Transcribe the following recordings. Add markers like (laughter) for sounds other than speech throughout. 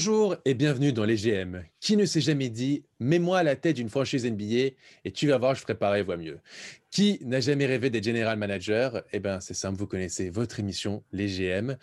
Bonjour et bienvenue dans les GM. Qui ne s'est jamais dit mets-moi à la tête d'une franchise NBA et tu vas voir, je ferai pareil, voire mieux. Qui n'a jamais rêvé d'être general manager? Eh bien, c'est simple, vous connaissez votre émission, les GM.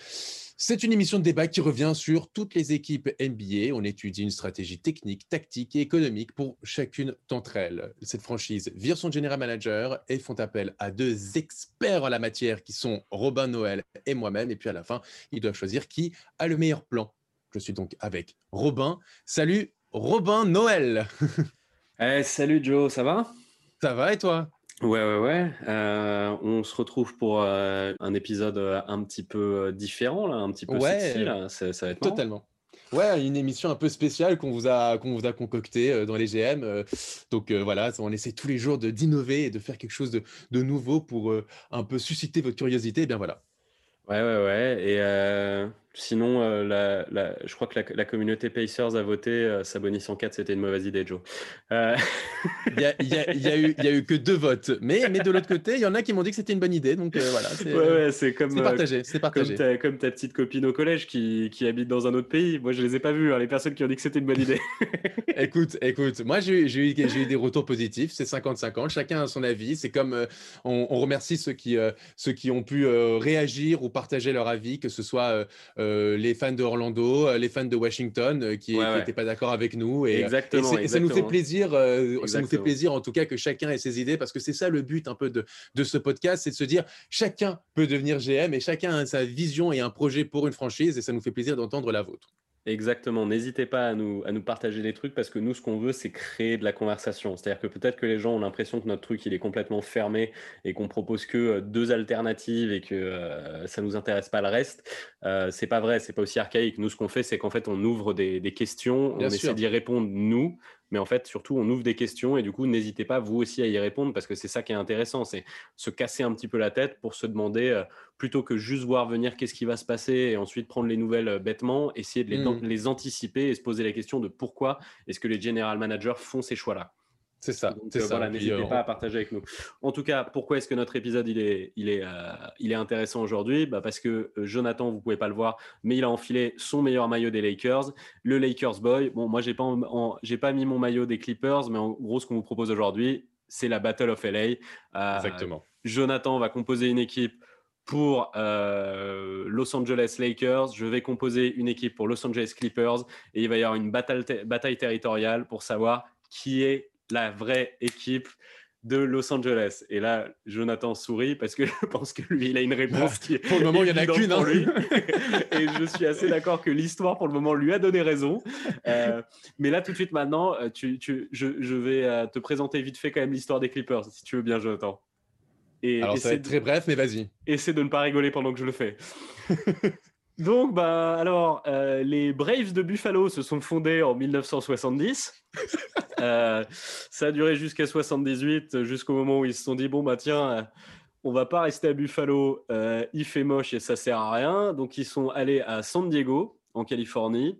C'est une émission de débat qui revient sur toutes les équipes NBA. On étudie une stratégie technique, tactique et économique pour chacune d'entre elles. Cette franchise vire son general manager et font appel à deux experts en la matière qui sont Robin Noël et moi-même. Et puis à la fin, ils doivent choisir qui a le meilleur plan je suis donc avec Robin. Salut Robin Noël. (laughs) Eh, salut Joe, ça va? Ça va et toi? Ouais, ouais, ouais. Euh, on se retrouve pour euh, un épisode euh, un petit peu différent, là, un petit peu sexy. Là. Ça, va être Totalement. Ouais, une émission un peu spéciale qu'on vous a qu'on vous a concoctée dans les GM. donc voilà, on essaie tous les jours de d'innover et de faire quelque chose de, de nouveau pour un peu susciter votre curiosité. Et bien voilà. Ouais, ouais, ouais. Et Sinon, euh, la, je crois que la, communauté Pacers a voté euh, Sabonis en 4, c'était une mauvaise idée, Joe. Euh, (laughs) il n'y a, eu, que deux votes. Mais, mais de l'autre côté, il y en a qui m'ont dit que c'était une bonne idée. Donc voilà, c'est comme, partagé. C'est partagé. Comme ta, petite copine au collège qui, qui, habite dans un autre pays. Moi, je ne les ai pas vus, hein, les personnes qui ont dit que c'était une bonne idée. (laughs) écoute, écoute, moi, j'ai eu, eu, des retours positifs. C'est 50-50. Chacun a son avis. C'est comme on, remercie ceux qui, ceux qui ont pu réagir ou partager leur avis, que ce soit. Euh, les fans de Orlando, euh, les fans de Washington euh, qui n'étaient pas d'accord avec nous. Et, exactement, ça nous fait plaisir. ça nous fait plaisir en tout cas que chacun ait ses idées parce que c'est ça le but un peu de, de ce podcast, c'est de se dire chacun peut devenir GM et chacun a sa vision et un projet pour une franchise et ça nous fait plaisir d'entendre la vôtre. Exactement. N'hésitez pas à nous, à nous partager des trucs parce que nous, ce qu'on veut, c'est créer de la conversation. C'est-à-dire que peut-être que les gens ont l'impression que notre truc, il est complètement fermé et qu'on propose que euh, deux alternatives et que euh, ça nous intéresse pas le reste. Euh, c'est pas vrai. C'est pas aussi archaïque. Nous, ce qu'on fait, c'est qu'en fait, on ouvre des, des questions, on essaie d'y répondre nous, mais en fait, surtout, on ouvre des questions et du coup, n'hésitez pas, vous aussi, à y répondre parce que c'est ça qui est intéressant, c'est se casser un petit peu la tête pour se demander, euh, plutôt que juste voir venir qu'est-ce qui va se passer et ensuite prendre les nouvelles euh, bêtement, essayer de les, mmh. les anticiper et se poser la question de pourquoi est-ce que les general managers font ces choix-là. C'est ça. Euh, voilà, n'hésitez euh, pas à partager avec nous. En tout cas, pourquoi est-ce que notre épisode il est, il est, euh, il est intéressant aujourd'hui? Bah Parce que Jonathan, vous pouvez pas le voir, mais il a enfilé son meilleur maillot des Lakers, le Lakers Boy. Bon, moi, j'ai pas, j'ai pas mis mon maillot des Clippers, mais en gros, ce qu'on vous propose aujourd'hui, c'est la Battle of LA. Exactement. Jonathan va composer une équipe pour Los Angeles Lakers, je vais composer une équipe pour Los Angeles Clippers et il va y avoir une bataille, bataille territoriale pour savoir qui est la vraie équipe de Los Angeles. Et là, Jonathan sourit parce que (laughs) je pense que lui, il a une réponse qui est. Pour le moment, il y en a qu'une. Hein. (laughs) Et je suis assez d'accord que l'histoire, pour le moment, lui a donné raison. Euh, mais là, tout de suite, maintenant, euh, tu, tu, je, je, vais euh, te présenter vite fait quand même l'histoire des Clippers, si tu veux bien, Jonathan. Et, Alors, ça va être très bref, mais vas-y. Essaie de ne pas rigoler pendant que je le fais. (laughs) Donc, bah, alors, les Braves de Buffalo se sont fondés en 1970. (laughs) Euh, ça a duré jusqu'à 78, jusqu'au moment où ils se sont dit bon bah tiens, euh, on va pas rester à Buffalo, euh, il fait moche et ça sert à rien. Donc ils sont allés à San Diego, en Californie,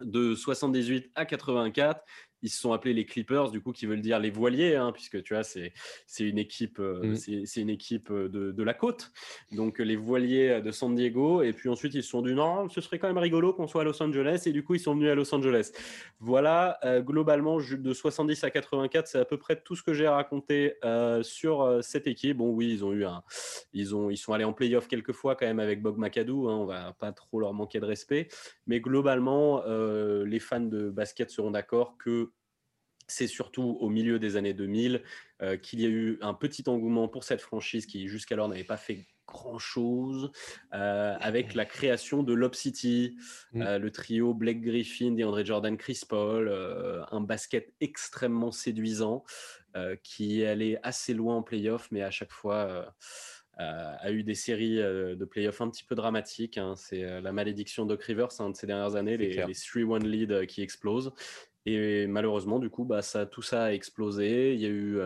de 78 à 84 ils se sont appelés les Clippers, du coup, qui veulent dire les voiliers, hein, puisque tu vois, c'est une équipe, euh, mm. c'est une équipe euh, de, de, la côte. Donc, les voiliers de San Diego. Et puis ensuite, ils se sont dit non, ce serait quand même rigolo qu'on soit à Los Angeles. Et du coup, ils sont venus à Los Angeles. Voilà, euh, globalement, de 70 à 84, c'est à peu près tout ce que j'ai raconté sur cette équipe. Bon, oui, ils ont eu un, ils ont, ils sont allés en playoff quelques fois quand même avec Bob McAdoo. Hein, on va pas trop leur manquer de respect. Mais globalement, les fans de basket seront d'accord que c'est surtout au milieu des années 2000 euh, qu'il y a eu un petit engouement pour cette franchise qui jusqu'alors n'avait pas fait grand-chose, euh, avec la création de Lob City, mm. euh, le trio Blake Griffin, DeAndre Jordan, Chris Paul, un basket extrêmement séduisant qui est allé assez loin en playoff, mais à chaque fois a eu des séries de playoffs un petit peu dramatiques. Hein. C'est la malédiction de Rivers hein, de ces dernières années, les, les 3-1 leads qui explosent. Et malheureusement, du coup, bah, ça, tout ça a explosé. Il y a eu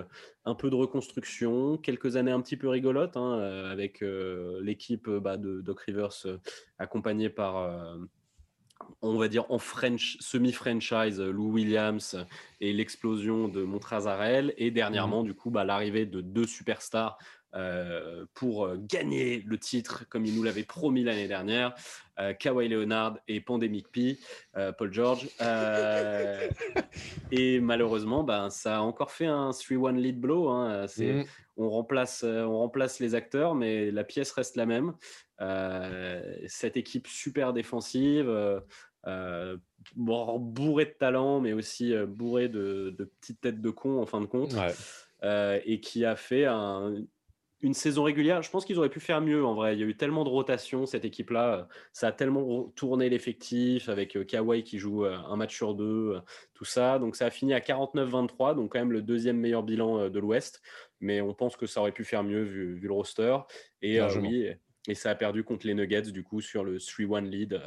un peu de reconstruction, quelques années un petit peu rigolotes, hein, avec l'équipe bah, de Doc Rivers accompagnée par, on va dire en French, semi-franchise, Lou Williams et l'explosion de Montrazarel. Et dernièrement, mmh du coup, bah, l'arrivée de deux superstars pour gagner le titre comme il nous l'avait promis l'année dernière. Kawhi Leonard et Pandemic P, Paul George. (laughs) et malheureusement, ben, ça a encore fait un 3-1 lead blow. Hein. Mm. on, remplace, on remplace les acteurs, mais la pièce reste la même. cette équipe super défensive, euh, bourré de talent, mais aussi euh, bourré de, petites têtes de con en fin de compte, euh, et qui a fait une saison régulière. Je pense qu'ils auraient pu faire mieux en vrai. Il y a eu tellement de rotation cette équipe-là. Ça a tellement tourné l'effectif avec Kawhi qui joue un match sur deux, tout ça. Donc ça a fini à 49-23, donc quand même le deuxième meilleur bilan de l'Ouest. Mais on pense que ça aurait pu faire mieux vu, le roster. Et oui, et ça a perdu contre les Nuggets du coup sur le 3-1 lead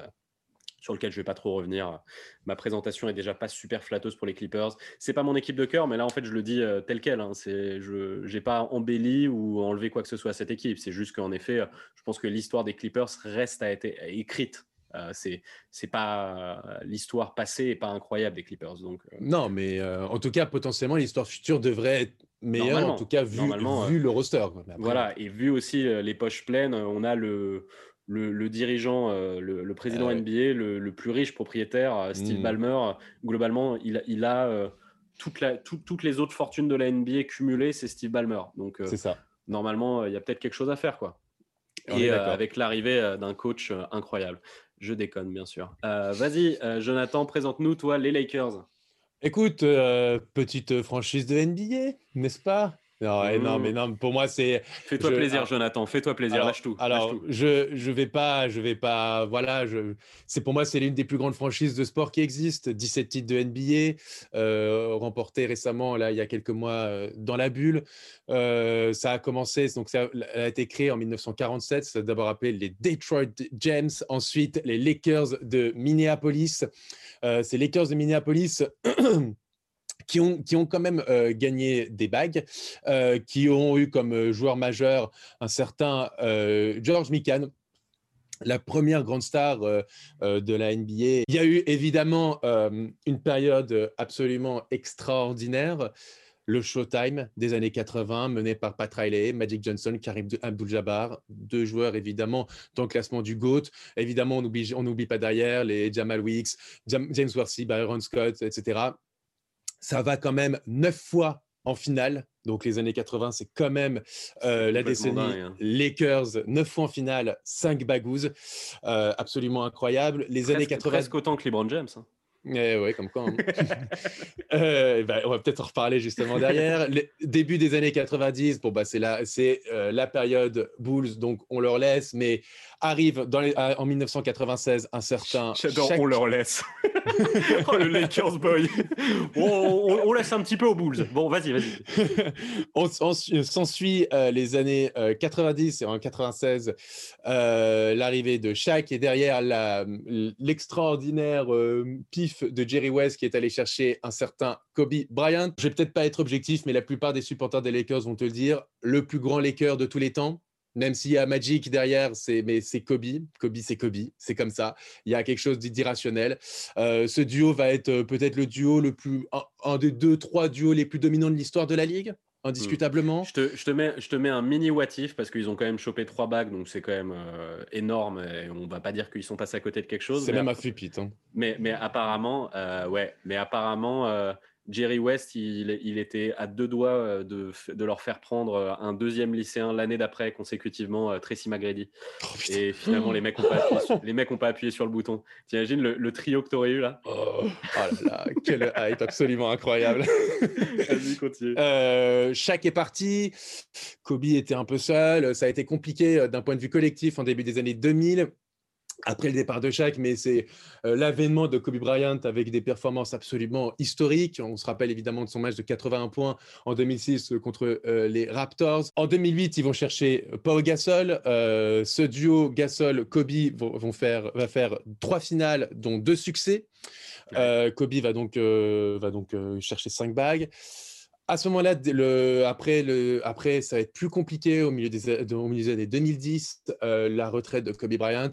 sur lequel je vais pas trop revenir. Ma présentation est déjà pas super flatteuse pour les Clippers. C'est pas mon équipe de cœur, mais là en fait je le dis euh, tel quel. Hein. C'est, je n'ai pas embelli ou enlevé quoi que ce soit à cette équipe. C'est juste qu'en effet, je pense que l'histoire des Clippers reste à être écrite. Euh, c'est c'est pas l'histoire passée et pas incroyable des Clippers. Donc euh. non, mais en tout cas potentiellement l'histoire future devrait être meilleure. En tout cas vu, vu le roster. Voilà et vu aussi les poches pleines, on a le le, dirigeant, euh, le, président ah NBA, le, plus riche propriétaire, euh, Steve mmh. Ballmer, globalement, il, a euh, toutes les autres fortunes de la NBA cumulées, c'est Steve Ballmer. Donc, ça. Normalement, il y a peut-être quelque chose à faire, quoi. Et avec l'arrivée d'un coach incroyable. Je déconne, bien sûr. Vas-y, Jonathan, présente-nous, toi, les Lakers. Écoute, petite franchise de NBA, n'est-ce pas? Non, mais mmh. non, pour moi, c'est. Fais-toi plaisir, ah, Jonathan. Fais-toi plaisir. lâche tout. Alors, je je vais pas, je vais pas. Voilà, je. C'est pour moi, c'est l'une des plus grandes franchises de sport qui existent. 17 titres de NBA, euh, remportés récemment, là, il y a quelques mois, euh, dans la bulle. Euh, ça a commencé, donc ça a été créé en 1947. Ça a d'abord appelé les Detroit Gems, ensuite les Lakers de Minneapolis. ces Lakers de Minneapolis. Qui ont, qui ont quand même euh, gagné des bagues, euh, qui ont eu comme euh, joueur majeur un certain George Mikan, la première grande star de la NBA. Il y a eu évidemment une période absolument extraordinaire, le Showtime des années 80, mené par Pat Riley, Magic Johnson, Karim Abdul-Jabbar, deux joueurs évidemment dans le classement du GOAT. Évidemment, on n'oublie pas derrière les Jamal Weeks, James Worthy, Byron Scott, etc ça va quand même neuf fois en finale. Donc les années 80, c'est quand même euh, la décennie hein. Lakers, neuf fois en finale, cinq bagouses, euh, absolument incroyable. Les années 80, presque autant que LeBron James. Hein. Eh ouais, comme quoi. Hein. (laughs) Euh, bah, on va peut-être en reparler justement derrière. début des années 90, bon, bah, c'est la, c'est, la période Bulls, donc on leur laisse, mais arrive dans les, en 1996 un certain. (laughs) J'adore, on leur laisse. (laughs) oh, le Lakers boy. on, laisse un petit peu aux Bulls. Bon, vas-y, vas-y. on, s'ensuit euh, les années 90 euh, et en 96, euh, l'arrivée de Shaq et derrière la, l'extraordinaire pif de Jerry West qui est allé chercher un certain Kobe Bryant. Je vais peut-être pas être objectif, mais la plupart des supporters des Lakers vont te le dire, le plus grand Laker de tous les temps même s'il y a Magic derrière, c'est mais c'est Kobe. Kobe, c'est Kobe. C'est comme ça. Il y a quelque chose d'irrationnel. Euh, ce duo va être euh, peut-être le duo le plus un, des deux trois duos les plus dominants de l'histoire de la ligue. Indiscutablement. Hmm. Je, te, je, te, mets, je te mets un mini what parce qu'ils ont quand même chopé trois bagues, donc c'est quand même euh, énorme. Et on va pas dire qu'ils sont passés à côté de quelque chose. C'est même à Fupit. Hein. Mais, mais apparemment, ouais, mais apparemment, Jerry West, il, était à deux doigts euh, de, leur faire prendre euh, un deuxième lycéen l'année d'après consécutivement, euh, Tracy McGrady. Oh, et finalement, les mecs n'ont pas, pas, appuyé sur le bouton. T'imagines le, le trio que tu aurais eu là? Oh, oh, là là, quel hype absolument incroyable. (laughs) Vas-y, continue. Chaque est parti. Kobe était un peu seul. Ça a été compliqué d'un point de vue collectif en début des années 2000 après le départ de Shaq, mais c'est euh, l'avènement de Kobe Bryant avec des performances absolument historiques. On se rappelle évidemment de son match de 81 points en 2006 contre euh, les Raptors. En 2008, ils vont chercher Paul Gasol. Euh, ce duo Gasol-Kobe vont, faire, va faire trois finales, dont deux succès. Kobe va donc, va donc chercher cinq bagues. À ce moment-là, le, après, le, après, ça va être plus compliqué au milieu des, au milieu des années 2010, la retraite de Kobe Bryant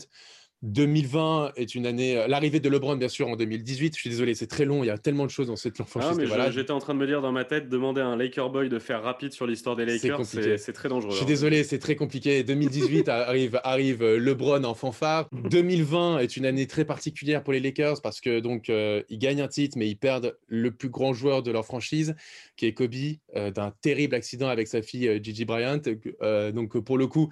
2020 est une année. Euh, l'arrivée de LeBron, bien sûr, en 2018. Je suis désolé, c'est très long. Il y a tellement de choses dans cette franchise. Ah, voilà. J'étais en train de me dire dans ma tête, demander à un Laker boy de faire rapide sur l'histoire des Lakers, c'est très dangereux. Je suis hein. désolé, c'est très compliqué. 2018 arrive, arrive euh, LeBron en fanfare. (laughs) 2020 est une année très particulière pour les Lakers parce que donc euh, ils gagnent un titre, mais ils perdent le plus grand joueur de leur franchise, qui est Kobe, d'un terrible accident avec sa fille Gigi Bryant. donc pour le coup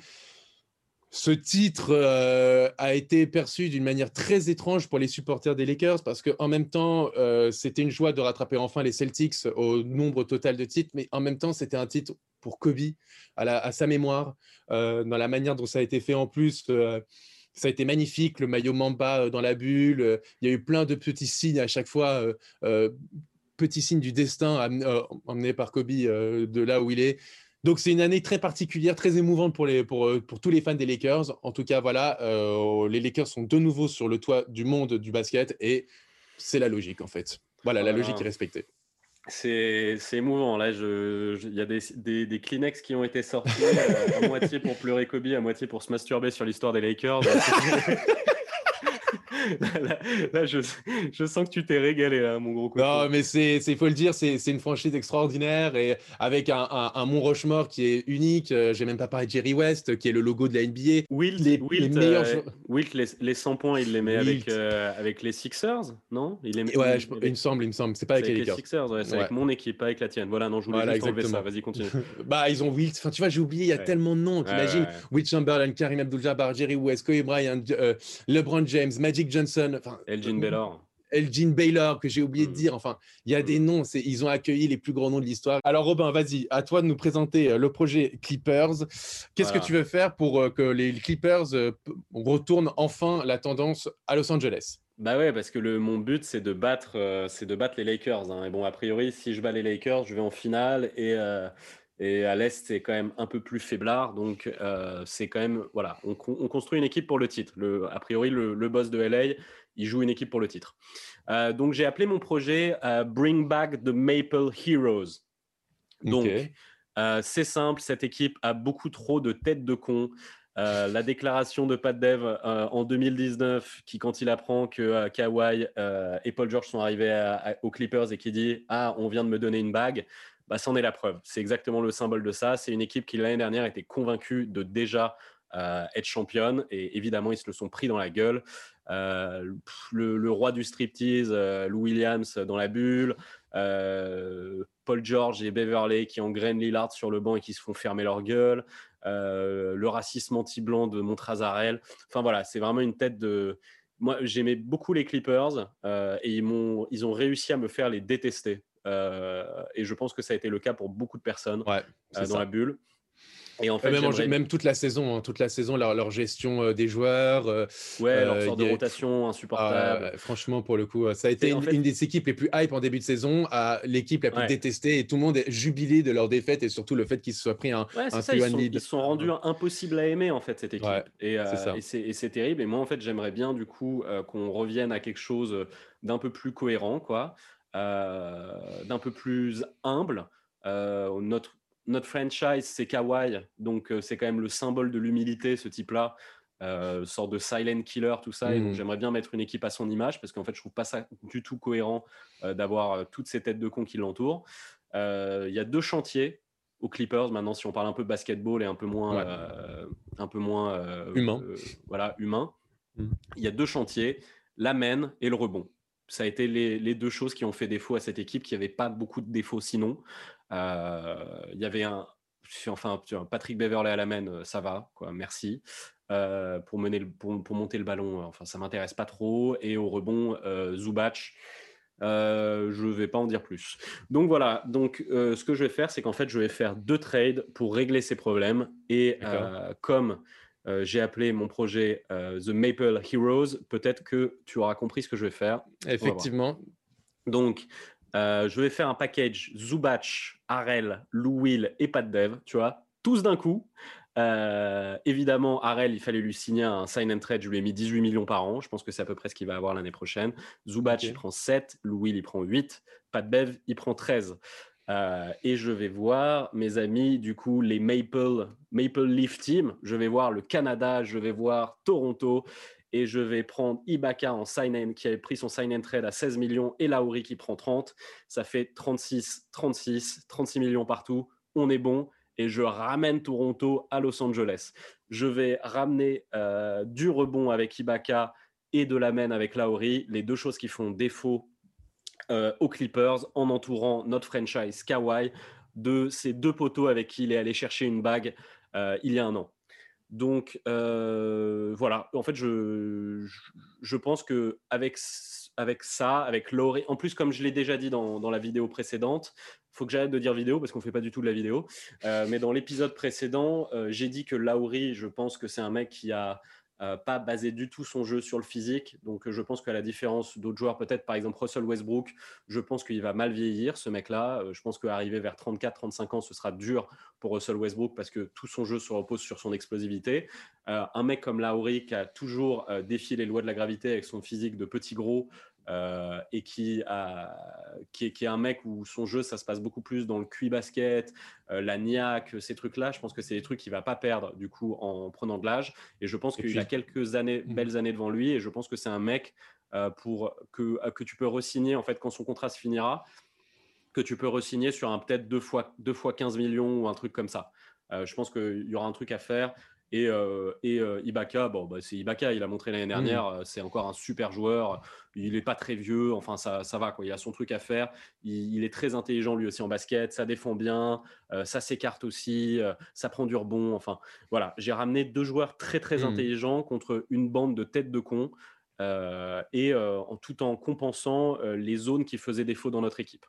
ce titre euh, a été perçu d'une manière très étrange pour les supporters des Lakers parce qu'en même temps, euh, c'était une joie de rattraper enfin les Celtics au nombre total de titres, mais en même temps, c'était un titre pour Kobe, à, sa mémoire, euh, dans la manière dont ça a été fait en plus. ça a été magnifique, le maillot Mamba dans la bulle. Il y a eu plein de petits signes à chaque fois, petits signes du destin amenés par Kobe de là où il est. Donc c'est une année très particulière, très émouvante pour, les, pour, euh, pour tous les fans des Lakers. En tout cas, voilà, euh, les Lakers sont de nouveau sur le toit du monde du basket et c'est la logique en fait. Voilà, la logique est respectée. C'est émouvant. Là, il y a des, des, des, Kleenex qui ont été sortis, euh, à moitié pour pleurer Kobe, à moitié pour se masturber sur l'histoire des Lakers. (laughs) (laughs) là, je, je, sens que tu t'es régalé, là, mon gros Non, mais il faut le dire, c'est une franchise extraordinaire et avec un, un, Mont Rushmore qui est unique. Euh, j'ai même pas parlé de Jerry West, qui est le logo de la NBA. Wilt, les, les meilleurs euh, Wilt, les, les, 100 points, il les met avec, euh, avec les Sixers, non? Il, les Ouais, il, me semble, il me semble. C'est pas avec, les Sixers, ouais, c'est avec mon équipe, pas avec la tienne. Voilà, non, je voulais voilà, juste enlever ça. Vas-y, continue. (laughs) bah, ils ont Wilt. Enfin, tu vois, j'ai oublié, il y a tellement de noms. T'imagines Wilt Chamberlain, Karim Abdul-Jabbar, Jerry West, Kobe Bryant, LeBron James, Magic Johnson. Elgin Baylor. Elgin Baylor, que j'ai oublié de hmm. dire. Enfin, il y a des hmm. noms, ils ont accueilli les plus grands noms de l'histoire. Alors, Robin, vas-y, à toi de nous présenter euh, le projet Clippers. Qu'est-ce que tu veux faire pour euh, que les Clippers euh, retournent enfin la tendance à Los Angeles? Bah ouais, parce que le, mon but, c'est de, battre, c'est de battre les Lakers. Hein. Et bon, a priori, si je bats les Lakers, je vais en finale. Et, et à l'Est, c'est quand même un peu plus faiblard. Donc, c'est quand même. Voilà, on, construit une équipe pour le titre. Le, a priori, le, le boss de LA, il joue une équipe pour le titre. Euh, donc j'ai appelé mon projet euh, Bring Back the Maple Heroes. Donc euh, c'est simple, cette équipe a beaucoup trop de têtes de con. la déclaration de Pat Dev en 2019, qui quand il apprend que Kawhi et Paul George sont arrivés aux Clippers et qui dit ah on vient de me donner une bague, bah c'en est la preuve. C'est exactement le symbole de ça. C'est une équipe qui l'année dernière était convaincue de déjà être championne et évidemment ils se le sont pris dans la gueule. Euh, le, roi du striptease, euh, Lou Williams dans la bulle, euh, Paul George et Beverley qui engrainent Lillard sur le banc et qui se font fermer leur gueule, le racisme anti-blanc de Montrazarel. Enfin voilà, c'est vraiment une tête de. Moi, j'aimais beaucoup les Clippers et ils, m'ont, ils ont réussi à me faire les détester. Et je pense que ça a été le cas pour beaucoup de personnes dans la bulle. Et en fait, même, toute la saison, hein, toute la saison, leur, gestion euh, des joueurs. Euh, ouais, leur euh, sorte de rotation insupportable. Ah, franchement, pour le coup, ça a été une, des équipes les plus hype en début de saison, à l'équipe la plus détestée, et tout le monde est jubilé de leur défaite et surtout le fait qu'ils se soient pris un, ouais, un ça, ils, sont, ils sont rendus impossibles à aimer en fait cette équipe. et, et c'est terrible. Et moi, en fait, j'aimerais bien du coup qu'on revienne à quelque chose d'un peu plus cohérent, quoi, d'un peu plus humble. notre notre franchise, c'est Kawhi, donc euh, c'est quand même le symbole de l'humilité, ce type-là, euh, sorte de silent killer, tout ça. Et donc mmh. j'aimerais bien mettre une équipe à son image, parce qu'en fait, je trouve pas ça du tout cohérent euh, d'avoir euh, toutes ces têtes de cons qui l'entourent. Il y a deux chantiers aux Clippers maintenant, si on parle un peu basketball et un peu moins, un peu moins humain. voilà, humain. Mmh. Il y a deux chantiers, la main et le rebond ça a été les, les, deux choses qui ont fait défaut à cette équipe, qui n'avait pas beaucoup de défauts sinon. Euh, il y avait un, enfin, Patrick Beverley à la main, euh, ça va, quoi, merci. Euh, pour, mener pour, pour, monter le ballon, enfin, ça m'intéresse pas trop. Et au rebond, Zubac, euh, je vais pas en dire plus. Donc voilà, donc ce que je vais faire, c'est qu'en fait, je vais faire deux trades pour régler ces problèmes. Et comme j'ai appelé mon projet The Maple Heroes, peut-être que tu auras compris ce que je vais faire. Effectivement. Donc, euh, je vais faire un package Zubac, Arel, Lou Will et Pat Dev, tu vois, tous d'un coup. Euh, évidemment, Arel, il fallait lui signer un sign and trade. Je lui ai mis 18 millions par an. Je pense que c'est à peu près ce qu'il va avoir l'année prochaine. Zubac, il prend 7. Lou Will, il prend 8. Pat Bev, il prend 13. Euh, et je vais voir mes amis, du coup, les Maple, Maple Leaf Team. Je vais voir le Canada, je vais voir Toronto. et je vais prendre Ibaka en sign qui avait pris son sign and trade à 16 millions et Lauri qui prend 30. Ça fait 36, 36, 36 millions partout. On est bon et je ramène Toronto à Los Angeles. Je vais ramener euh, du rebond avec Ibaka et de la main avec Lauri, les deux choses qui font défaut euh, aux Clippers en entourant notre franchise Kawhi de ces deux poteaux avec qui il est allé chercher une bague euh, il y a un an. Donc euh, voilà, en fait, je, je, pense que avec, avec ça, avec Laurie, en plus, comme je l'ai déjà dit dans, dans, la vidéo précédente, faut que j'arrête de dire vidéo parce qu'on fait pas du tout de la vidéo. mais dans l'épisode précédent, j'ai dit que Laurie, je pense que c'est un mec qui a euh, pas basé du tout son jeu sur le physique. Donc, euh, je pense qu'à la différence d'autres joueurs, peut-être par exemple Russell Westbrook, je pense qu'il va mal vieillir, ce mec-là. Euh, je pense qu'arriver vers 34-35 ans, ce sera dur pour Russell Westbrook parce que tout son jeu se repose sur son explosivité. un mec comme Lowry qui a toujours défié les lois de la gravité avec son physique de petit gros, euh, et qui, a, qui, est, qui, est, un mec où son jeu, ça se passe beaucoup plus dans le QI basket, euh, la niaque, ces trucs-là. Je pense que c'est des trucs qu'il va pas perdre du coup en prenant de l'âge. Et je pense qu'il a quelques années, mmh. belles années devant lui. Et je pense que c'est un mec euh, pour que, que tu peux re-signer en fait quand son contrat se finira, que tu peux re-signer sur un peut-être deux fois, deux fois 15 millions ou un truc comme ça. je pense qu'il y aura un truc à faire. Et, euh, et euh, Ibaka, bon, bah, c'est Ibaka, il a montré l'année mmh. dernière, euh, c'est encore un super joueur. Il n'est pas très vieux, enfin ça, ça va, quoi. il a son truc à faire. Il, est très intelligent lui aussi en basket, ça défend bien, ça s'écarte aussi, ça prend du rebond. Enfin voilà, j'ai ramené deux joueurs très très mmh. intelligents contre une bande de têtes de cons. et en tout en compensant les zones qui faisaient défaut dans notre équipe.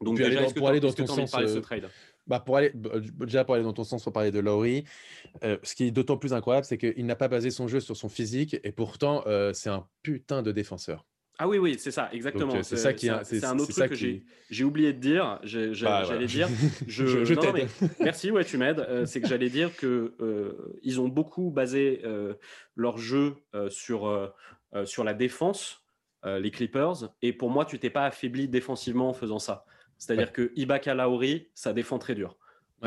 Donc, déjà, pour aller dans ton sens, ce trade? Bah pour aller, bah, déjà pour aller dans ton sens, pour parler de Laurie, euh, ce qui est d'autant plus incroyable, c'est qu'il n'a pas basé son jeu sur son physique et pourtant euh, c'est un putain de défenseur. Ah oui, oui, c'est ça, exactement. Euh, c'est ça qui C'est un autre truc que j'ai oublié de dire. Bah, j'allais dire. (laughs) Je, je, t'aide. (laughs) Merci, ouais, tu m'aides. c'est que j'allais dire que ils ont beaucoup basé leur jeu sur sur la défense, les Clippers. Et pour moi, tu t'es pas affaibli défensivement en faisant ça. C'est-à-dire que Ibaka Lauri, ça défend très dur.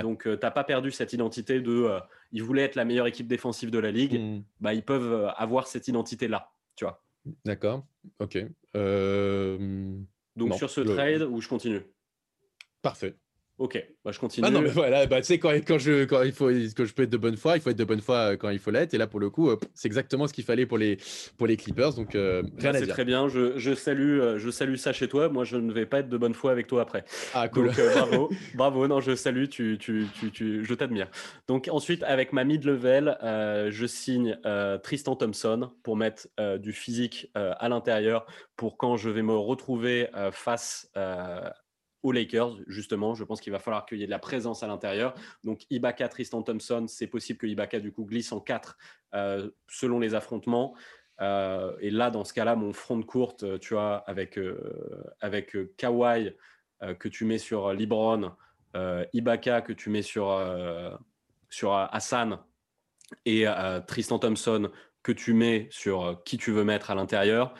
Donc, euh, tu n'as pas perdu cette identité de. Euh, ils voulaient être la meilleure équipe défensive de la ligue. Hmm. Bah, ils peuvent euh, avoir cette identité-là. Tu vois. D'accord. Ok. Donc, sur ce trade, où je continue? Parfait. Ok, bah, je continue. Ah non, mais voilà, bah, tu sais, quand, quand, je, quand, il faut, quand je peux être de bonne foi, il faut être de bonne foi euh, quand il faut l'être. Et là, pour le coup, euh, c'est exactement ce qu'il fallait pour les, pour les Clippers. Donc, euh, rien à dire. C'est très bien. Je, je, salue, je salue ça chez toi. Moi, je ne vais pas être de bonne foi avec toi après. Ah, cool. Donc, (laughs) bravo. bravo. Non, je salue. Tu, tu, tu, tu je t'admire. Donc, ensuite, avec ma mid-level, je signe Tristan Thompson pour mettre du physique à l'intérieur pour quand je vais me retrouver face aux Lakers, justement. Je pense qu'il va falloir qu'il y ait de la présence à l'intérieur. Donc, Ibaka, Tristan Thompson, c'est possible que Ibaka, du coup, glisse en 4 euh, selon les affrontements. Euh, et là, dans ce cas-là, mon front de courte, euh, tu vois, avec, avec Kawhi que tu mets sur Libron, Ibaka que tu mets sur, sur Hassan et Tristan Thompson que tu mets sur qui tu veux mettre à l'intérieur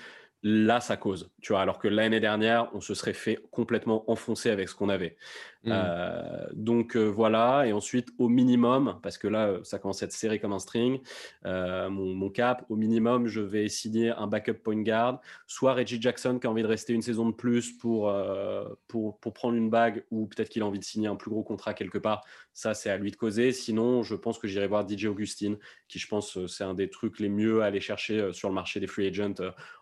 là, ça cause. Tu vois, alors que l'année dernière, on se serait fait complètement enfoncer avec ce qu'on avait. Mmh. Euh, donc euh, voilà, et ensuite au minimum, parce que là ça commence à être serré comme un string, euh, mon, cap, au minimum je vais signer un backup point guard, soit Reggie Jackson qui a envie de rester une saison de plus pour, pour, pour prendre une bague, ou peut-être qu'il a envie de signer un plus gros contrat quelque part, ça c'est à lui de causer. Sinon, je pense que j'irai voir DJ Augustine, qui je pense c'est un des trucs les mieux à aller chercher sur le marché des free agents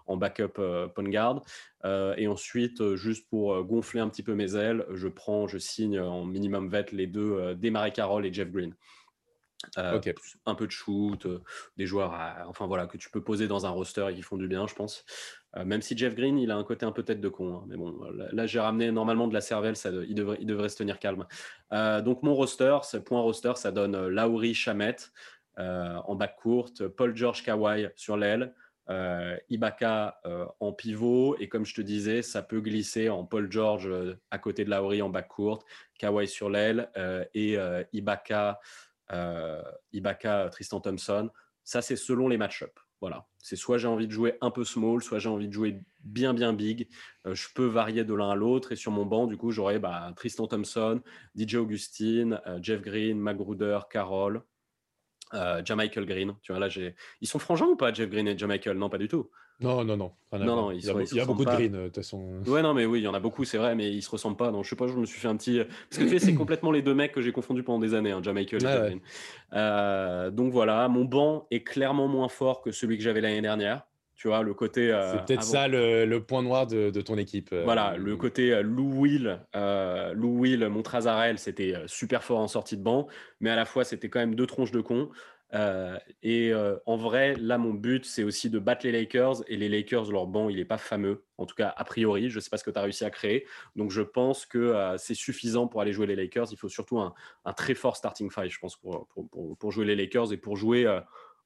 en backup point guard. Euh, et ensuite, euh, juste pour euh, gonfler un petit peu mes ailes, je prends, je signe en minimum vet les deux, Desmarais Carroll et Jeff Green. Un peu de shoot, des joueurs, enfin voilà, que tu peux poser dans un roster et qui font du bien, je pense. même si Jeff Green, il a un côté un peu tête de con, hein, mais bon, là, j'ai ramené normalement de la cervelle, ça, il, devrait, il devrait se tenir calme. donc mon roster, ce point roster, ça donne Lauri Chamet en back courte, Paul George Kawhi sur l'aile, euh, Ibaka euh, en pivot et comme je te disais, ça peut glisser en Paul George euh, à côté de Lauri en back court, Kawhi sur l'aile et Ibaka, Ibaka, Tristan Thompson. Ça, c'est selon les match-ups. Voilà, c'est soit j'ai envie de jouer un peu small, soit j'ai envie de jouer bien bien big. je peux varier de l'un à l'autre et sur mon banc, du coup, j'aurai bah, Tristan Thompson, DJ Augustine, Jeff Green, Magruder, Carroll. Euh, Michael Green, tu vois, là, j'ai. Ils sont frangins ou pas, Jeff Green et Michael Non, pas du tout. Non, non, non. Non, non, il, y a, il y a beaucoup de Green, de toute façon. Ouais, non, mais oui, il y en a beaucoup, c'est vrai, mais ils se ressemblent pas. Non, je sais pas, je me suis fait un petit. Parce que tu sais, c'est (clears throat) complètement les deux mecs que j'ai confondus pendant des années, hein, Michael et Jeff Green. Euh, donc voilà, mon banc est clairement moins fort que celui que j'avais l'année dernière. Tu vois, le côté. Euh, c'est peut-être ça le, point noir de, ton équipe. Euh, voilà, le côté euh, Lou Will, Lou Will, Montrazarel, c'était super fort en sortie de banc, mais à la fois, c'était quand même deux tronches de con. et en vrai, là, mon but, c'est aussi de battre les Lakers. Et les Lakers, leur banc, il n'est pas fameux, en tout cas a priori. Je ne sais pas ce que tu as réussi à créer. Donc, je pense que c'est suffisant pour aller jouer les Lakers. Il faut surtout un, très fort starting five, je pense, pour, pour, jouer les Lakers et pour jouer,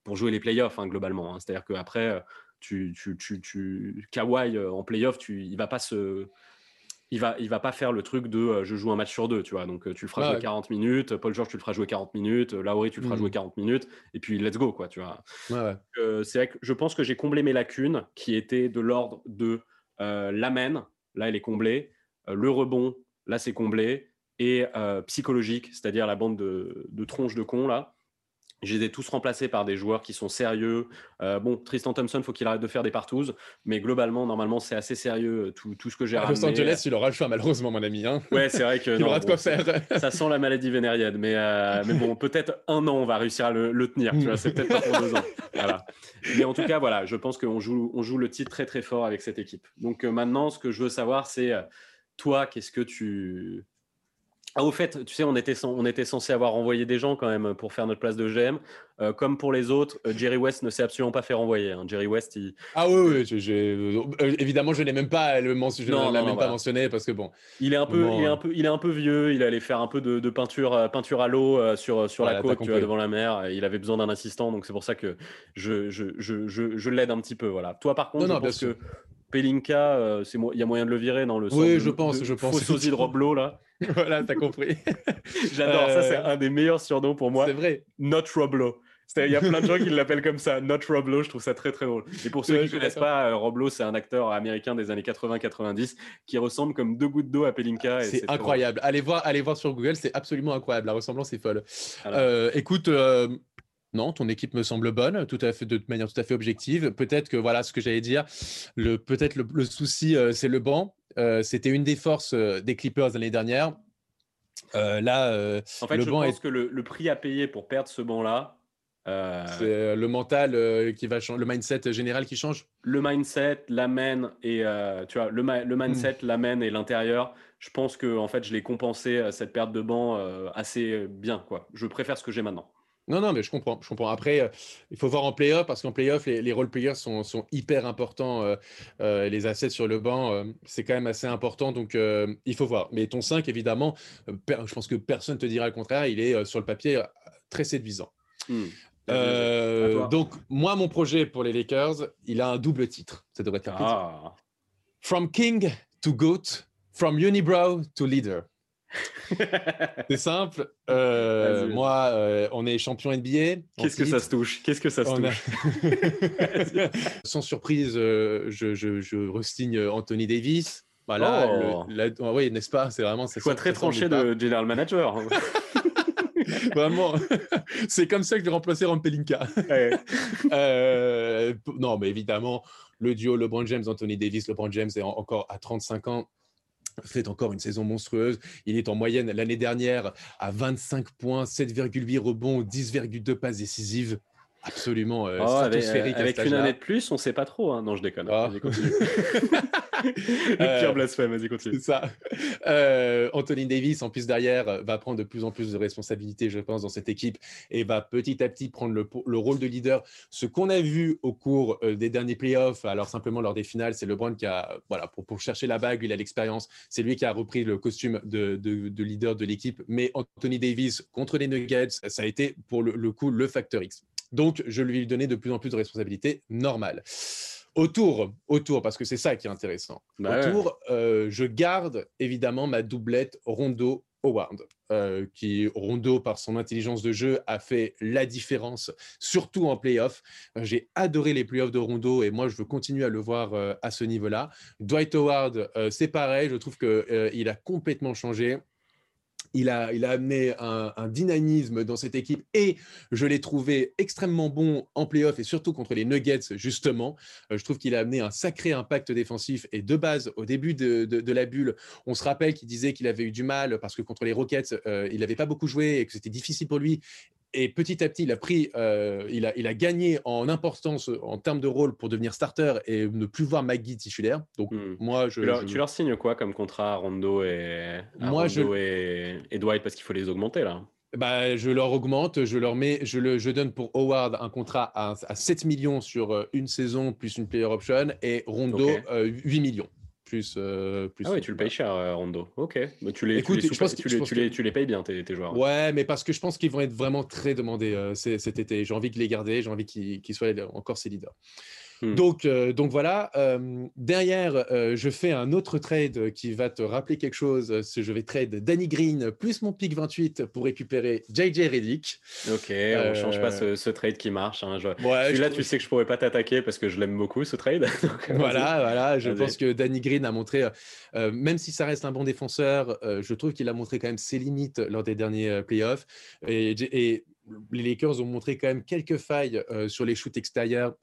pour jouer les playoffs, hein, globalement. Hein. C'est-à-dire qu'après, tu, tu, tu, tu Kawhi euh, en playoff, tu, il va pas se, il va, il va pas faire le truc de euh, je joue un match sur deux, tu vois. Donc euh, tu le feras jouer 40 minutes, Paul George tu le feras jouer 40 minutes, Lauri tu le feras jouer 40 mmh. minutes, et puis let's go, quoi, tu vois. c'est vrai que je pense que j'ai comblé mes lacunes qui étaient de l'ordre de l'amen, là elle est comblée, le rebond, là c'est comblé, et psychologique, c'est-à-dire la bande de, de tronches de con là. Je les ai tous remplacés par des joueurs qui sont sérieux. Euh, bon, Tristan Thompson, faut qu'il arrête de faire des partouzes, mais globalement, normalement, c'est assez sérieux tout, tout ce que j'ai ramené. Los Angeles, il aura le choix, malheureusement, mon ami. Hein. Ouais, c'est vrai que. (laughs) il aura de quoi faire. ça sent la maladie vénérienne, mais, euh, mais bon, peut-être un an, on va réussir à le, tenir. Tu vois, c'est peut-être pas pour deux ans. Voilà. Mais en tout cas, voilà, je pense qu'on joue, on joue le titre très très fort avec cette équipe. Donc euh, maintenant, ce que je veux savoir, c'est toi, qu'est-ce que tu ah, au fait, tu sais, on était, on était censé avoir envoyé des gens quand même pour faire notre place de GM. Euh, comme pour les autres, euh, Jerry West ne s'est absolument pas fait renvoyer. Hein. Jerry West, il... Ah oui, oui euh, évidemment, je n'ai même pas, le je non, l'ai même pas mentionné parce que bon. Il est un peu, il est un peu, il est un peu vieux. Il allait faire un peu de, peinture, peinture à l'eau sur sur la côte, tu vois, devant la mer. Il avait besoin d'un assistant, donc c'est pour ça que je je, je, je, l'aide un petit peu. Voilà. Toi, par contre, je pense que Pelinka, c'est il y a moyen de le virer dans le. Oui, je pense, je pense. Faux sosie de Roblo là. (laughs) voilà, t'as compris. (laughs) J'adore, ça c'est un des meilleurs surnoms pour moi. C'est vrai. Not Roblo. Il y a plein de gens qui l'appellent comme ça, Not Roblo, je trouve ça très très drôle. Et pour ceux qui ne connaissent pas, euh, Roblo, c'est un acteur américain des années 80-90 qui ressemble comme deux gouttes d'eau à Pelinka. C'est incroyable. Allez voir, allez voir sur Google, c'est absolument incroyable. La ressemblance est folle. Euh, écoute, euh, non, ton équipe me semble bonne, tout à fait de manière tout à fait objective. Peut-être que voilà ce que j'allais dire. Le peut-être le, souci, c'est le banc. C'était une des forces des Clippers l'année dernière. là, en fait, je pense que le, le, prix à payer pour perdre ce banc-là, euh, c'est euh, le mental euh, qui va changer, le mindset général qui change. Le mindset, l'amen et tu vois le, le mindset, l'amen et l'intérieur. Je pense que en fait, je l'ai compensé cette perte de banc assez bien quoi. Je préfère ce que j'ai maintenant. Non, non, mais je comprends. Je comprends. Après, il faut voir en playoff parce qu'en playoff, les, les role players sont, sont hyper importants. les assets sur le banc, c'est quand même assez important. Donc, il faut voir. Mais ton 5, évidemment, je pense que personne ne te dira le contraire. Il est sur le papier très séduisant. Hmm. Euh, donc, moi, mon projet pour les Lakers, il a un double titre. Ça devrait être ah. From King to Goat, from Unibrow to Leader. (laughs) c'est simple. Euh, moi, euh, on est champion NBA. Qu'est-ce que ça se touche? Qu'est-ce que ça se touche? Sans surprise, je, je, je restigne Anthony Davis. Voilà, oh. oui, n'est-ce pas? C'est vraiment. Choix très tranché de general manager. (laughs) (laughs) Vraiment, c'est comme ça que j'ai remplacé Rampelinka. euh, non, mais évidemment, le duo LeBron James, Anthony Davis, LeBron James est encore à 35 ans fait encore une saison monstrueuse. Il est en moyenne l'année dernière à 25 points, 7,8 rebonds, 10,2 passes décisives absolument euh, oh, avec, une année de plus, on sait pas trop. Hein. Non, je déconne. Oh. Vas-y, continue. (laughs) (laughs) Le pire euh, blasphème, vas-y, continue. C'est ça. Euh, Anthony Davis, en plus derrière, va prendre de plus en plus de responsabilités, je pense, dans cette équipe et va petit à petit prendre le, le rôle de leader. Ce qu'on a vu au cours euh, des derniers playoffs, alors simplement lors des finales, c'est LeBron qui a, voilà, pour, pour chercher la bague, il a l'expérience. C'est lui qui a repris le costume de, de, leader de l'équipe. Mais Anthony Davis contre les Nuggets, ça a été pour le, le coup le facteur X. Donc, je lui ai donné de plus en plus de responsabilités normales. Autour, autour, parce que c'est ça qui est intéressant. Bah autour, euh, je garde évidemment ma doublette Rondo Howard, euh, qui Rondo par son intelligence de jeu a fait la différence, surtout en playoff. J'ai adoré les playoffs de Rondo et moi je veux continuer à le voir euh, à ce niveau-là. Dwight Howard, c'est pareil, je trouve que il a complètement changé. Il a, il a amené un, dynamisme dans cette équipe et je l'ai trouvé extrêmement bon en playoff et surtout contre les Nuggets, justement. Euh, je trouve qu'il a amené un sacré impact défensif et de base, au début de, la bulle, on se rappelle qu'il disait qu'il avait eu du mal parce que contre les Rockets, euh, il n'avait pas beaucoup joué et que c'était difficile pour lui et petit à petit, il a pris, euh, il, a, il a gagné en importance en termes de rôle pour devenir starter et ne plus voir McGee titulaire. Donc hmm. moi, je tu, leur, signes quoi comme contrat à Rondo et moi, je... et, Dwight parce qu'il faut les augmenter là? Bah, je leur augmente, je leur mets, je, le, je donne pour Howard un contrat à, 7 millions sur euh, une saison plus une player option et Rondo 8 euh, millions plus, euh, plus. Ah oui, tu le payes cher, euh, Rondo. Ok. Mais tu les, Écoute, tu les, je pense tu, les, tu, les, tu les payes bien, tes, tes, joueurs. Ouais, mais parce que je pense qu'ils vont être vraiment très demandés euh, cet été. J'ai envie de les garder, j'ai envie qu'ils soient encore ces leaders. Hmm. Donc, euh, donc voilà. Euh, derrière, euh, je fais un autre trade qui va te rappeler quelque chose. Je vais trade Danny Green plus mon pick 28 pour récupérer JJ Reddick. Ok, on change pas ce, trade qui marche. Hein. Celui-là, tu sais que je pourrais pas t'attaquer parce que je l'aime beaucoup ce trade. (laughs) voilà, voilà. Je pense que Danny Green a montré, même si ça reste un bon défenseur, je trouve qu'il a montré quand même ses limites lors des derniers playoffs. Et, et les Lakers ont montré quand même quelques failles sur les shoots extérieurs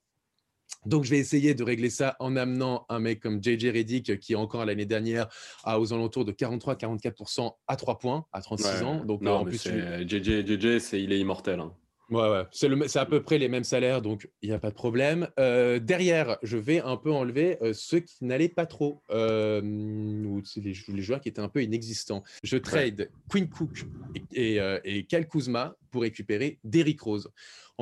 donc, je vais essayer de régler ça en amenant un mec comme JJ Reddick, qui encore l'année dernière a aux alentours de 43-44% à 3 points, à 36 ans. Donc, non, en plus, JJ, JJ il est immortel. Hein. Ouais, ouais. C'est à peu près les mêmes salaires, donc il n'y a pas de problème. Euh, derrière, je vais un peu enlever euh, ceux qui n'allaient pas trop, euh, ou les, les, joueurs qui étaient un peu inexistants. Je trade Quinn Cook et, et, et Cal Kuzma pour récupérer Derrick Rose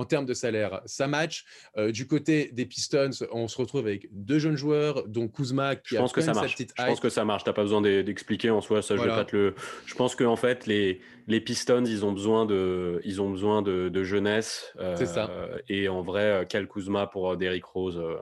en termes de salaire, ça match. Euh, du côté des Pistons, on se retrouve avec deux jeunes joueurs, dont Kuzma qui je pense que ça marche. Je pense que ça marche. T'as pas besoin d'expliquer en soi. Ça, je vais pas te le. Je pense qu'en en fait, les, les Pistons, ils ont besoin de, ils ont besoin de, jeunesse. Euh, C'est ça. Et en vrai, Cal Kuzma pour Derrick Rose. Euh,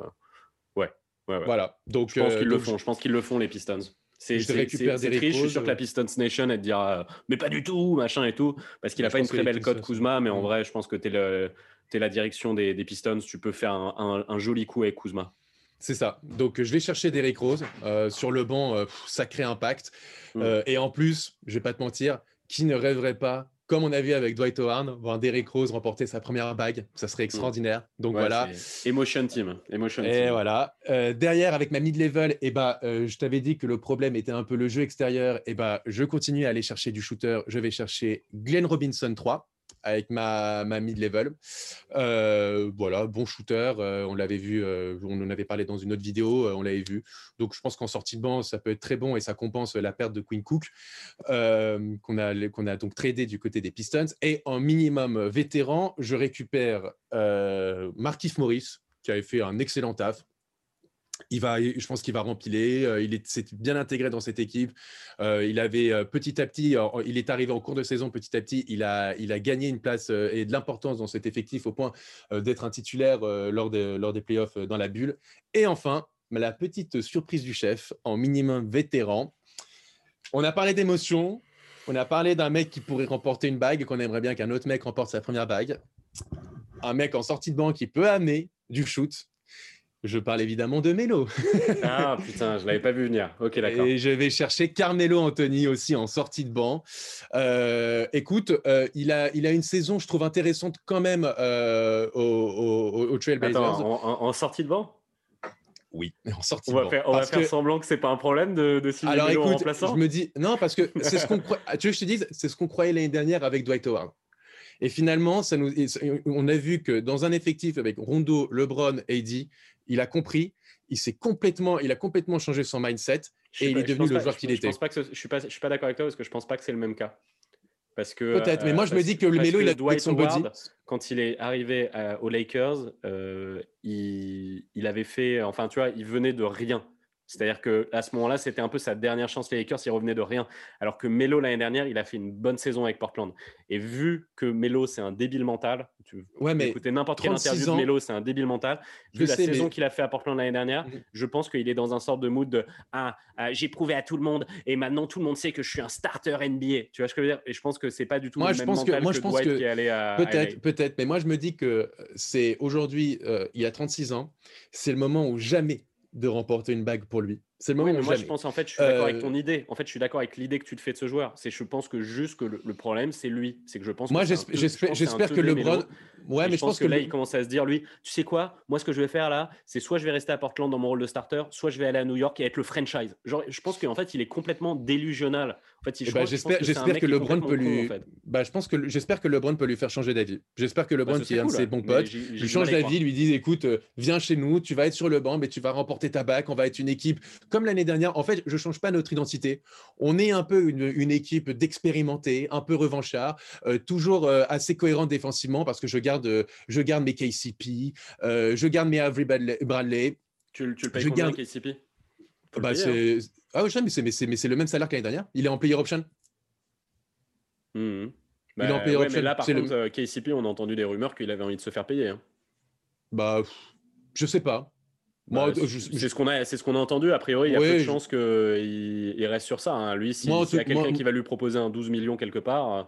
ouais. ouais. Voilà. Donc, je pense qu'ils le font. Je pense qu'ils le font les Pistons. C'est triste, je suis sûr que la Pistons Nation, elle te dira mais pas du tout, machin et tout, parce qu'il a pas une très belle cote Kuzma, mais en vrai, je pense que tu es, es, la direction des, Pistons, tu peux faire un, joli coup avec Kuzma. C'est ça. Donc, je vais chercher Derrick Rose. Euh, sur le banc, euh, sacré impact. Mm. Euh, et en plus, je vais pas te mentir, qui ne rêverait pas comme on a vu avec Dwight Howard, voir Derrick Rose remporter sa première bague, ça serait extraordinaire. Donc voilà. Emotion team. Emotion et voilà. Euh, derrière, avec ma mid-level, et eh ben, euh, je t'avais dit que le problème était un peu le jeu extérieur. Et eh ben, je continue à aller chercher du shooter. Je vais chercher Glenn Robinson 3 avec ma, mid-level. Euh, voilà, bon shooter. Euh, on l'avait vu, euh, on en avait parlé dans une autre vidéo, on l'avait vu. Donc, je pense qu'en sortie de banc, ça peut être très bon et ça compense la perte de Queen Cook qu'on a, qu'on a donc tradé du côté des Pistons. Et en minimum vétéran, je récupère Markif Morris, qui avait fait un excellent taf il va, je pense qu'il va rempiler. Euh, il est, bien intégré dans cette équipe. Euh, il avait euh, petit à petit, il est arrivé en cours de saison petit à petit. Il a, il a gagné une place et de l'importance dans cet effectif au point d'être un titulaire lors, lors des playoffs dans la bulle. Et enfin, la petite surprise du chef en minimum vétéran. On a parlé d'émotion. On a parlé d'un mec qui pourrait remporter une bague, qu'on aimerait bien qu'un autre mec remporte sa première bague. Un mec en sortie de banque qui peut amener du shoot je parle évidemment de Melo. (laughs) ah putain, je l'avais pas vu venir. Ok, d'accord. Et je vais chercher Carmelo Anthony aussi en sortie de banc. Euh, écoute, euh, il, a, il a une saison, je trouve intéressante quand même euh, au, au, Trailblazers. en, sortie de banc? Oui, en sortie on va Faire, on va faire semblant que c'est pas un problème de, de signer Alors, écoute, Je me dis non parce que c'est ce qu'on Tu veux que je te dise, c'est ce qu'on croyait l'année dernière avec Dwight Howard. Et finalement, ça nous, on a vu que dans un effectif avec Rondo, LeBron, AD, il a compris, il s'est complètement, il a complètement changé son mindset et il est devenu le joueur qu'il était. Je, pense je suis pas, je suis pas d'accord avec toi parce que je pense pas que c'est le même cas. Parce que peut-être, mais moi je me dis que le Melo il a Dwight son body. Quand il est arrivé euh, aux Lakers, euh, il, il, avait fait, enfin tu vois, il venait de rien. C'est-à-dire qu'à ce moment-là, c'était un peu sa dernière chance. Les Lakers, il revenait de rien. Alors que Melo, l'année dernière, il a fait une bonne saison avec Portland. Et vu que Melo, c'est un débile mental, tu ouais, mais écoutez n'importe quelle interview de Melo, c'est un débile mental. Vu la saison qu'il a fait à Portland l'année dernière, mhm. je pense qu'il est dans un sorte de mood de Ah, ah, j'ai prouvé à tout le monde et maintenant tout le monde sait que je suis un starter NBA. Tu vois ce que je veux dire? Et je pense que c'est pas du tout moi, le je même pense mental que, moi, je pense que qui allait à. Peut-être, peut-être. Mais moi, je me dis que c'est aujourd'hui, euh, il a 36 ans, c'est le moment où jamais de remporter une bague pour lui. C'est le moment moi, jamais. je pense en fait, je suis d'accord avec Euh, ton idée. En fait, je suis d'accord avec l'idée que tu te fais de ce joueur. C'est, je pense que juste que le, le problème, c'est lui. C'est que je pense. Moi, que j'espère que teubé LeBron. Ouais, mais je pense que, là, le- il commence à se dire, lui, tu sais quoi? Moi, ce que je vais faire là, c'est soit je vais rester à Portland dans mon rôle de starter, soit je vais aller à New York et être le franchise. Genre, je pense qu'en fait, il est complètement délusionnal. En fait, pense j'espère que que LeBron peut con, lui. en fait. Bah, je pense que j'espère que LeBron peut lui faire changer d'avis. J'espère que LeBron, Bah, qui est un de cool, ses bons Mais potes, lui change d'avis, lui dit écoute, euh, viens chez nous, tu vas être sur le banc, mais tu vas remporter ta bac, on va être une équipe comme l'année dernière. En fait, je change pas notre identité. On est un peu une, une équipe d'expérimentés, un peu revanchards, euh, toujours euh, assez cohérent défensivement parce que je garde, euh, je garde mes KCP, je garde mes Avery Bradley. Tu, le- tu le payes Je combien, garde- KCP Bah, payer, hein. ah oui, mais c'est le même salaire que l'année dernière. Il est en player option. Mhm. Il est en Bah, player ouais, option, mais là, par le- contre, KCP, on a entendu des rumeurs qu'il avait envie de se faire payer. hein. Bah, je sais pas. Moi, Bah, je- c'est ce qu'on a, c'est ce qu'on a entendu. A priori, il y a Ouais, peu de je- chances qu'il il reste sur ça. hein. Lui, si- s'il y a quelqu'un moi- qui va lui proposer un 12 millions quelque part, euh,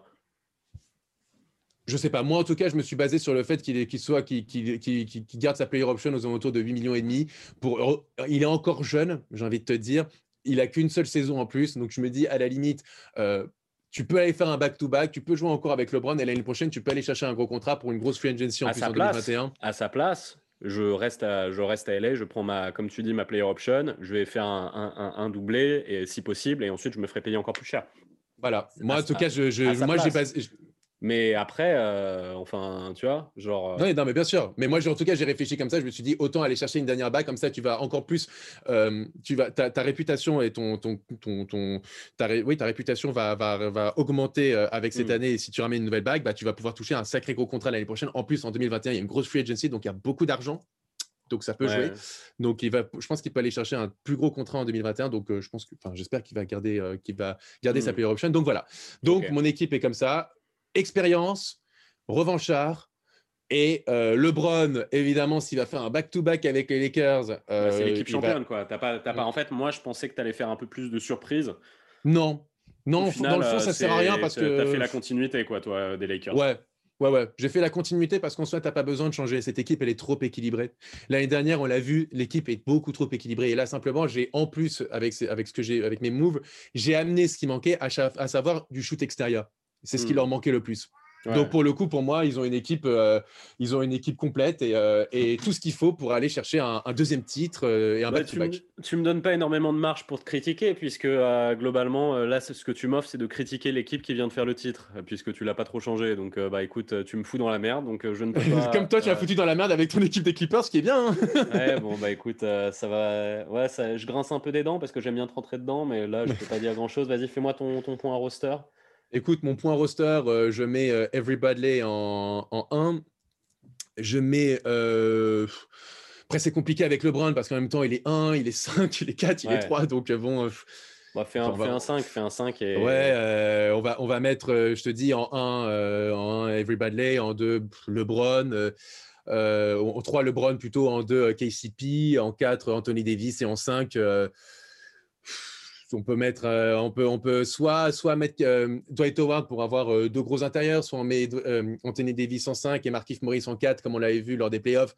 Je sais pas. Moi, en tout cas, je me suis basé sur le fait qu'il soit, qu'il garde sa player option aux alentours de 8 millions et demi. Pour, il est encore jeune, j'ai envie de te dire. Il a qu'une seule saison en plus, donc je me dis à la limite, euh, tu peux aller faire un back-to-back, tu peux jouer encore avec LeBron et l'année prochaine, tu peux aller chercher un gros contrat pour une grosse free agency en à plus sa en place, 2021. à sa place, je reste à, je reste à LA, je prends ma, comme tu dis, ma player option, je vais faire un, un- un- un doublé et si possible, et ensuite je me ferai payer encore plus cher. Voilà. Moi, en tout cas, je, je- moi, j'ai basé. Mais après, euh, enfin, tu vois, genre. euh, Non, mais- non, mais bien sûr. Mais moi, en tout cas, j'ai réfléchi comme ça. Je me suis dit, autant aller chercher une dernière bague, comme ça, tu vas encore plus. euh, tu vas, ta, ta réputation et ton, ton, ton, ton- ta, ré- oui, ta réputation va, va, va augmenter euh, avec cette Mm. année. Et si tu ramènes une nouvelle bague, bah, tu vas pouvoir toucher un sacré gros contrat l'année prochaine. En plus, en 2021, il y a une grosse free agency, donc il y a beaucoup d'argent. Donc ça peut ouais. jouer. Donc il va, je pense qu'il peut aller chercher un plus gros contrat en 2021. Donc euh, je pense que, enfin, j'espère qu'il va garder, euh, qu'il va garder sa Mm. player option. Donc voilà. Donc mon équipe est comme ça. Expérience, revanchard. Et euh, LeBron, évidemment, s'il va faire un back-to-back avec les Lakers, Bah, euh, c'est l'équipe va- championne, quoi. T'as pas, t'as pas... En fait, moi, je pensais que tu allais faire un peu plus de surprise. Non, non, Au dans final, le fond, euh, ça sert à rien parce que. T'as fait la continuité, quoi, toi, des Lakers. Ouais, ouais, ouais. J'ai fait la continuité parce qu'en soi, tu n'as pas besoin de changer. Cette équipe, elle est trop équilibrée. L'année dernière, on l'a vu, l'équipe est beaucoup trop équilibrée. Et là, simplement, j'ai en plus, avec, avec, ce que j'ai, avec mes moves, j'ai amené ce qui manquait, à savoir du shoot extérieur. C'est ce qui Hmm. leur manquait le plus. Ouais. Donc pour le coup, pour moi, ils ont une équipe, euh, ils ont une équipe complète et, euh, et tout ce qu'il faut pour aller chercher un, un deuxième titre euh, et un Bah, tu, me, back-to-back. tu me donnes pas énormément de marge pour te critiquer, puisque globalement, là, ce que tu m'offres, c'est de critiquer l'équipe qui vient de faire le titre, puisque tu l'as pas trop changé. Donc, bah écoute, tu me fous dans la merde, donc je ne peux (laughs) pas. Comme toi, tu as euh, foutu dans la merde avec ton équipe des Clippers, ce qui est bien. hein. (laughs) Ouais, bon, bah écoute, ça va. Ouais, ça, je grince un peu des dents parce que j'aime bien te rentrer dedans, mais là, je peux pas dire grand chose. Vas-y, fais-moi ton, ton point roster. Écoute, mon point roster, euh, je mets euh, Every Bradley en, en 1. Je mets. euh, Après, c'est compliqué avec LeBron parce qu'en même temps, il est 1, il est 5, il est 4, il est Ouais. 3. Donc, euh, bon. euh, Bah, fais un, On va- fais un 5, fais un 5 et. Ouais, euh, on, va, on va mettre, je te dis, en 1, euh, en 1 Every Bradley, en 2 LeBron, en 3 LeBron plutôt, en 2 KCP, en 4 Anthony Davis et en 5. On peut mettre, euh, on peut, on peut soit, soit mettre euh, Dwight Howard pour avoir euh, deux gros intérieurs, soit on met Anthony Davis en 5 et Markif Morris en 4, comme on l'avait vu lors des playoffs.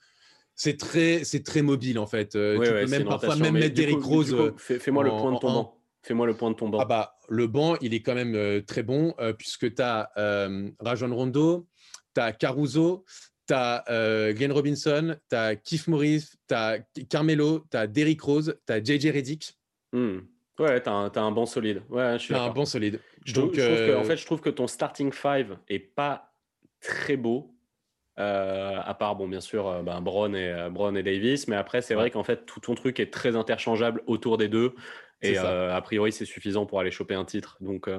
C'est très, c'est très mobile en fait. Tu ouais, peux même parfois même mettre Derrick Rose. fais- Fais-moi le point de ton banc. Fais-moi le point de ton banc. Ah bah, le banc, il est quand même très bon puisque tu as Rajon Rondo, tu as Caruso, tu as Glenn Robinson, tu as Keith Morris, tu as Carmelo, tu as Derrick Rose, tu as JJ Redick. Hmm. Ouais, t'as un, un banc solide. Ouais, je suis un banc solide. Je trouve, Donc, je trouve que, en euh, fait, je trouve que ton starting five est pas très beau. euh, à part, bon, bien sûr, euh, ben, Brown, et, Brown et Davis. Mais après, c'est Ouais. vrai qu'en fait, tout ton truc est très interchangeable autour des deux. Et euh, a priori, c'est suffisant pour aller choper un titre. Donc, euh,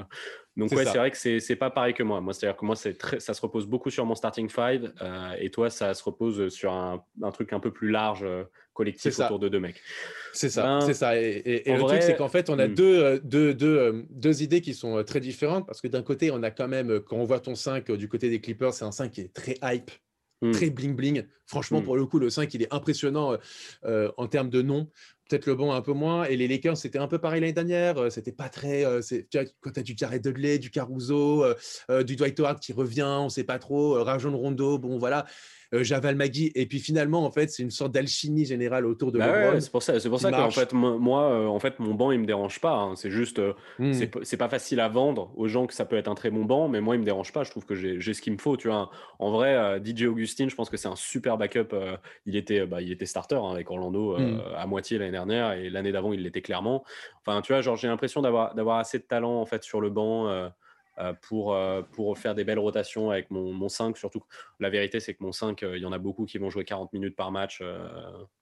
donc C'est ouais, c'est vrai que c'est pas pareil que moi. Moi, c'est-à-dire que moi, très, ça se repose beaucoup sur mon starting five. euh, et toi, ça se repose sur un, un truc un peu plus large, euh, collectif autour de deux mecs. C'est ça, Ben, c'est ça. Et, et- et en le vrai, truc, c'est qu'en fait, on a hmm. deux, deux, deux, deux idées qui sont très différentes parce que d'un côté, on a quand même, quand on voit ton 5 euh, du côté des Clippers, c'est un 5 qui est très hype, Hmm. très bling bling. Franchement, Mm. pour le coup, le 5, il est impressionnant euh, en termes de nom. Peut-être le bon un peu moins. Et les Lakers, c'était un peu pareil l'année dernière. euh, C'était pas très. euh, tu vois, quand tu as du Jared Dudley, du Caruso, euh, euh, du Dwight Howard qui revient, on sait pas trop. Euh, Rajon Rondo, bon voilà. Euh, Javal Magui. Et puis finalement, en fait, c'est une sorte d'alchimie générale autour de Bah ouais, c'est pour ça, c'est pour ça marche. fait, mo- moi, euh, en fait, mon banc, il me dérange pas. hein. C'est juste, euh, Mm. c'est pas facile à vendre aux gens que ça peut être un très bon banc, mais moi, il me dérange pas. Je trouve que j'ai ce qu'il me faut. Tu vois, en vrai, euh, DJ Augustine, je pense que c'est un super backup. euh, il était, bah, il était starter hein, avec Orlando euh, Mm. à moitié l'année dernière et l'année d'avant, il l'était clairement. Enfin, tu vois, genre, j'ai l'impression d'avoir d'avoir assez de talent en fait sur le banc. euh, euh, pour, euh, pour faire des belles rotations avec mon, mon 5. Surtout, la vérité, c'est que mon 5, euh, il y en a beaucoup qui vont jouer 40 minutes par match euh,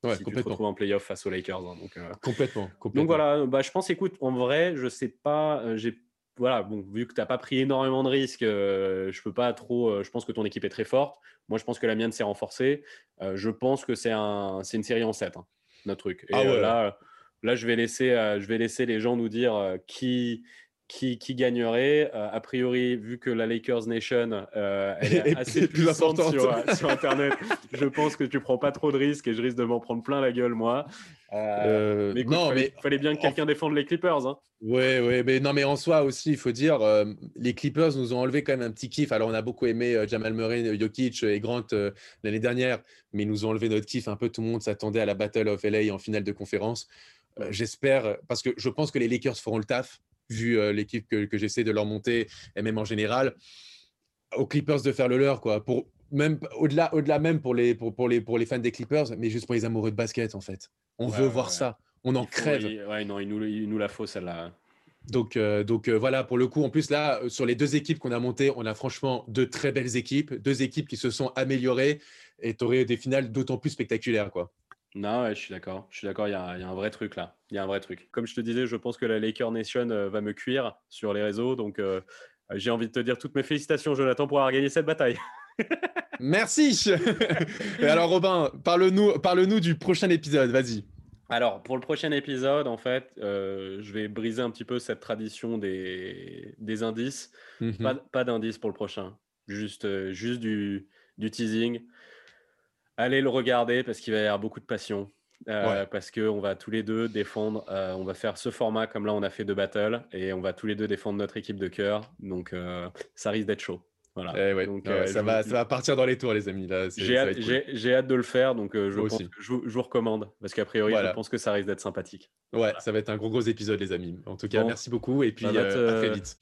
Ouais, si tu te retrouves en playoff face aux Lakers. hein. donc, euh, Complètement, complètement. donc voilà, bah, je pense, écoute, en vrai, je sais pas, euh, j'ai voilà, bon, vu que tu n'as pas pris énormément de risques, euh, je peux pas trop. euh, je pense que ton équipe est très forte. Moi, je pense que la mienne s'est renforcée. Euh, je pense que c'est un, une série en 7, hein, notre truc. Et Ah euh, ouais. là, là, je vais laisser, je vais laisser les gens nous dire qui. Qui, qui gagnerait Euh, A priori, vu que la Lakers Nation euh, elle est (laughs) Est assez plus puissante importante. sur, euh, sur Internet, je pense que tu prends pas trop de risques et je risque de m'en prendre plein la gueule, moi. Euh, mais écoute, non, fallait, mais fallait bien que quelqu'un défende les Clippers. Hein. Ouais, ouais, mais non, mais en soi aussi, il faut dire, les Clippers nous ont enlevé quand même un petit kiff. Alors, on a beaucoup aimé Jamal Murray, Jokic et Grant l'année dernière, mais ils nous ont enlevé notre kiff. Un peu tout le monde s'attendait à la Battle of LA en finale de conférence. J'espère, parce que je pense que les Lakers feront le taf, vu euh, l'équipe que, que j'essaie de leur monter, et même en général, aux Clippers de faire le leur, quoi. Pour, même au-delà, au-delà même pour les, pour, pour, les, pour les fans des Clippers, mais juste pour les amoureux de basket, en fait. On Ouais, veut ouais, voir ouais. ça. On en faut- crève. il- ouais, non, il nous, il nous la faut celle-là. Donc, euh, donc euh, voilà, pour le coup, en plus, là, sur les deux équipes qu'on a montées, on a franchement deux très belles équipes, deux équipes qui se sont améliorées et tu aurais des finales d'autant plus spectaculaires. Quoi. Non, ouais, je suis d'accord. Je suis d'accord, il y, a il y a un vrai truc là. Il y a un vrai truc. Comme je te disais, je pense que la Laker Nation euh, va me cuire sur les réseaux. Donc, euh, j'ai envie de te dire toutes mes félicitations, Jonathan, pour avoir gagné cette bataille. (laughs) Merci Et alors, Robin, parle-nous parle du prochain épisode, vas-y. Alors, pour le prochain épisode, en fait, euh, je vais briser un petit peu cette tradition des, des indices. Mhm. Pas, pas d'indices pour le prochain. Juste, juste du, du teasing. Allez le regarder parce qu'il va y avoir beaucoup de passion. Euh, Ouais. Parce qu'on va tous les deux défendre, euh, on va faire ce format comme là on a fait deux battles et on va tous les deux défendre notre équipe de cœur. Donc euh, ça risque d'être chaud. Voilà. Eh ouais, Donc, ouais, euh, ça, va, ça va partir dans les tours, les amis. J'ai hâte, cool. hâte de le faire, donc je, pense que je, vous- je vous recommande parce qu'a priori Voilà. je pense que ça risque d'être sympathique. Ouais, ça va être un gros, gros épisode, les amis. En tout cas, Bon. merci beaucoup et puis Bah, euh, à très vite.